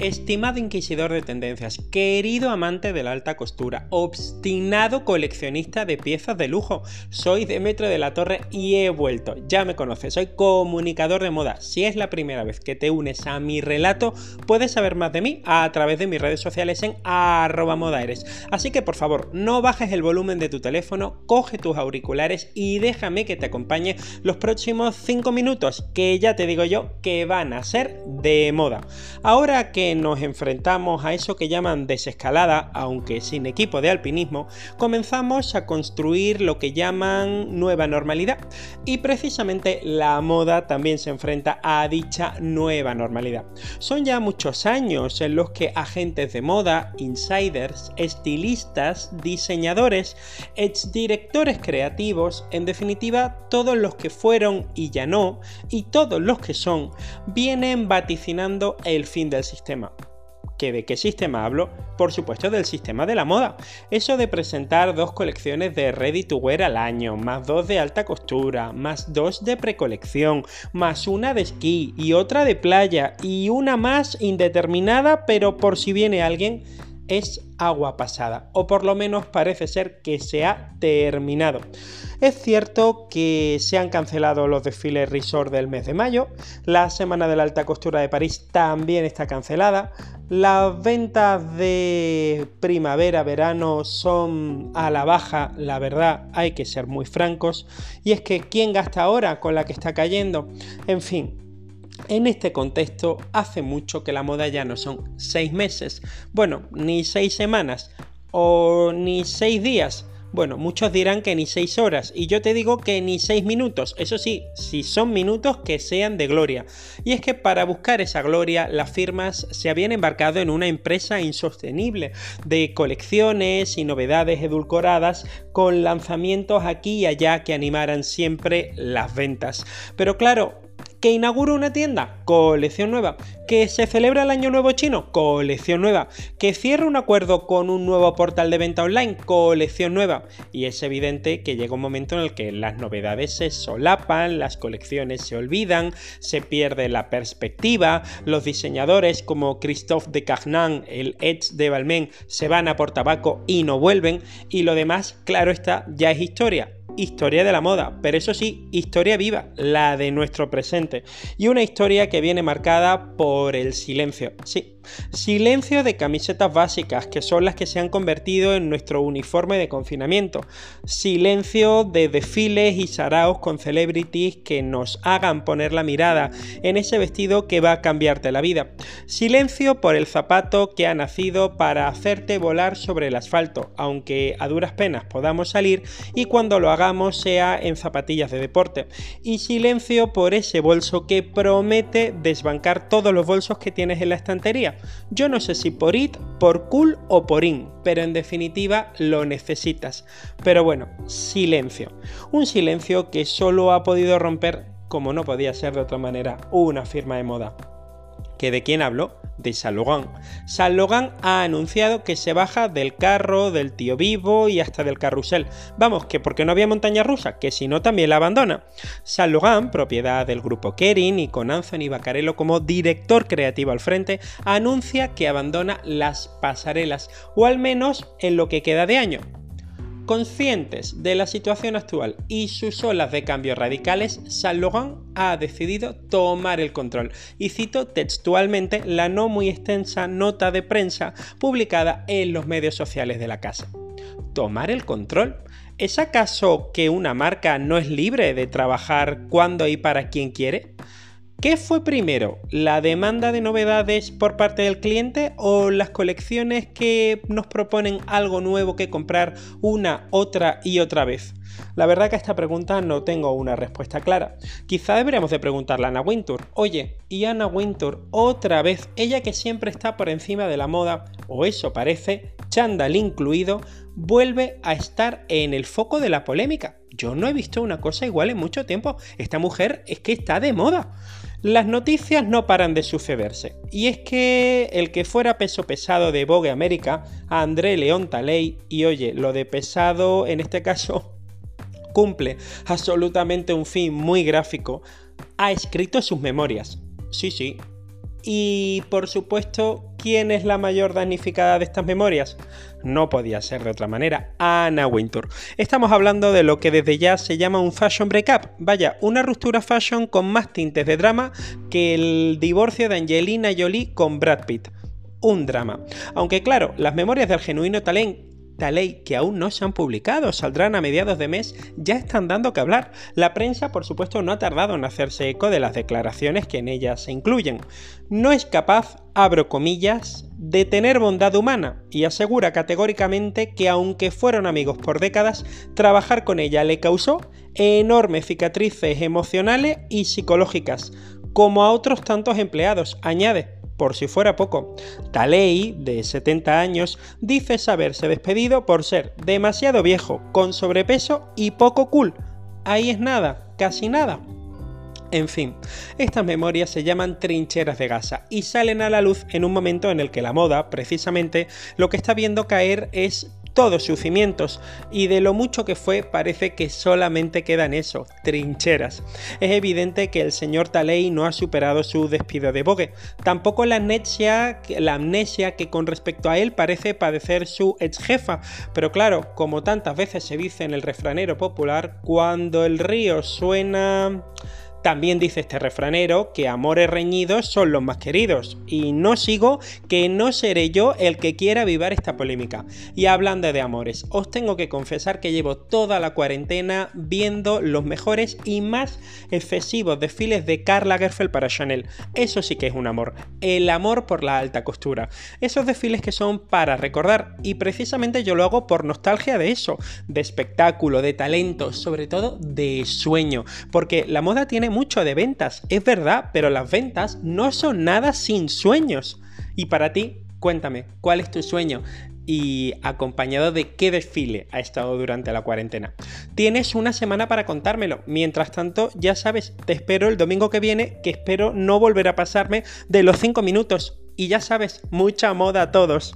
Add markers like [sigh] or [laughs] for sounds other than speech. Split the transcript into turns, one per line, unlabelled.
estimado inquisidor de tendencias, querido amante de la alta costura, obstinado coleccionista de piezas de lujo, soy Demetrio de la Torre y he vuelto, ya me conoces, soy comunicador de moda. Si es la primera vez que te unes a mi relato, puedes saber más de mí a través de mis redes sociales en arroba modaeres. Así que por favor, no bajes el volumen de tu teléfono, coge tus auriculares y déjame que te acompañe los próximos 5 minutos, que ya te digo yo que van a ser de moda. Ahora que nos enfrentamos a eso que llaman desescalada, aunque sin equipo de alpinismo, comenzamos a construir lo que llaman nueva normalidad. Y precisamente la moda también se enfrenta a dicha nueva normalidad. Son ya muchos años en los que agentes de moda, insiders, estilistas, diseñadores, exdirectores creativos, en definitiva todos los que fueron y ya no, y todos los que son, vienen vaticinando el fin del sistema. ¿Que ¿De qué sistema hablo? Por supuesto del sistema de la moda. Eso de presentar dos colecciones de ready to wear al año, más dos de alta costura, más dos de precolección, más una de esquí y otra de playa y una más indeterminada, pero por si viene alguien, es agua pasada, o por lo menos parece ser que se ha terminado. Es cierto que se han cancelado los desfiles resort del mes de mayo, la Semana de la Alta Costura de París también está cancelada, las ventas de primavera-verano son a la baja, la verdad hay que ser muy francos, y es que ¿quién gasta ahora con la que está cayendo? En fin, en este contexto, hace mucho que la moda ya no son seis meses, bueno, ni seis semanas o ni seis días, bueno, muchos dirán que ni 6 horas, y yo te digo que ni 6 minutos. Eso sí, si son minutos que sean de gloria. Y es que para buscar esa gloria, las firmas se habían embarcado en una empresa insostenible de colecciones y novedades edulcoradas con lanzamientos aquí y allá que animaran siempre las ventas. Pero claro, que inaugura una tienda, colección nueva, que se celebra el año nuevo chino, colección nueva, que cierra un acuerdo con un nuevo portal de venta online, colección nueva. Y es evidente que llega un momento en el que las novedades se solapan, las colecciones se olvidan, se pierde la perspectiva, los diseñadores como Christophe de Carnan, el Edge de Balmain, se van a por tabaco y no vuelven, y lo demás, claro está, ya es historia historia de la moda, pero eso sí, historia viva, la de nuestro presente. Y una historia que viene marcada por el silencio. Sí, Silencio de camisetas básicas, que son las que se han convertido en nuestro uniforme de confinamiento. Silencio de desfiles y saraos con celebrities que nos hagan poner la mirada en ese vestido que va a cambiarte la vida. Silencio por el zapato que ha nacido para hacerte volar sobre el asfalto, aunque a duras penas podamos salir y cuando lo hagamos sea en zapatillas de deporte. Y silencio por ese bolso que promete desbancar todos los bolsos que tienes en la estantería yo no sé si por it, por cool o por in, pero en definitiva lo necesitas. Pero bueno, silencio. Un silencio que solo ha podido romper, como no podía ser de otra manera, una firma de moda. ¿Que de quién hablo? De Saint Laurent. ha anunciado que se baja del carro, del tío vivo y hasta del carrusel. Vamos, que porque no había montaña rusa, que si no también la abandona. Saint Laurent, propiedad del grupo Kering y con Anthony Baccarello como director creativo al frente, anuncia que abandona las pasarelas, o al menos en lo que queda de año. Conscientes de la situación actual y sus olas de cambios radicales, Saint Laurent ha decidido tomar el control. Y cito textualmente la no muy extensa nota de prensa publicada en los medios sociales de la casa. ¿Tomar el control? ¿Es acaso que una marca no es libre de trabajar cuando y para quien quiere? ¿Qué fue primero? ¿La demanda de novedades por parte del cliente o las colecciones que nos proponen algo nuevo que comprar una, otra y otra vez? La verdad que a esta pregunta no tengo una respuesta clara. Quizá deberíamos de preguntarle a Anna Wintour. Oye, ¿y Anna Wintour otra vez, ella que siempre está por encima de la moda, o eso parece, chándal incluido, vuelve a estar en el foco de la polémica? Yo no he visto una cosa igual en mucho tiempo. Esta mujer es que está de moda. Las noticias no paran de sucederse, y es que el que fuera peso pesado de Vogue América, André León Taley, y oye, lo de pesado en este caso [laughs] cumple absolutamente un fin muy gráfico, ha escrito sus memorias. Sí, sí, Y por supuesto, ¿quién es la mayor damnificada de estas memorias? No podía ser de otra manera, Anna Wintour. Estamos hablando de lo que desde ya se llama un fashion breakup, vaya, una ruptura fashion con más tintes de drama que el divorcio de Angelina Jolie con Brad Pitt. Un drama. Aunque claro, las memorias del genuino talent ley que aún no se han publicado, saldrán a mediados de mes, ya están dando que hablar. La prensa, por supuesto, no ha tardado en hacerse eco de las declaraciones que en ellas se incluyen. No es capaz, abro comillas, de tener bondad humana y asegura categóricamente que aunque fueron amigos por décadas, trabajar con ella le causó enormes cicatrices emocionales y psicológicas, como a otros tantos empleados, añade por si fuera poco. Talei, de 70 años, dice saberse despedido por ser demasiado viejo, con sobrepeso y poco cool. Ahí es nada, casi nada. En fin, estas memorias se llaman trincheras de gasa y salen a la luz en un momento en el que la moda, precisamente, lo que está viendo caer es todos sus cimientos y de lo mucho que fue parece que solamente quedan eso, trincheras. Es evidente que el señor Taley no ha superado su despido de Vogue, tampoco la amnesia, la amnesia que con respecto a él parece padecer su ex jefa, pero claro, como tantas veces se dice en el refranero popular, cuando el río suena... También dice este refranero que amores reñidos son los más queridos, y no sigo que no seré yo el que quiera avivar esta polémica. Y hablando de amores, os tengo que confesar que llevo toda la cuarentena viendo los mejores y más excesivos desfiles de Karl Lagerfeld para Chanel. Eso sí que es un amor, el amor por la alta costura. Esos desfiles que son para recordar, y precisamente yo lo hago por nostalgia de eso, de espectáculo, de talento, sobre todo de sueño, porque la moda tiene mucho de ventas, es verdad, pero las ventas no son nada sin sueños. Y para ti, cuéntame, ¿cuál es tu sueño? y acompañado de qué desfile ha estado durante la cuarentena. Tienes una semana para contármelo. Mientras tanto, ya sabes, te espero el domingo que viene, que espero no volver a pasarme de los 5 minutos. Y ya sabes, mucha moda a todos.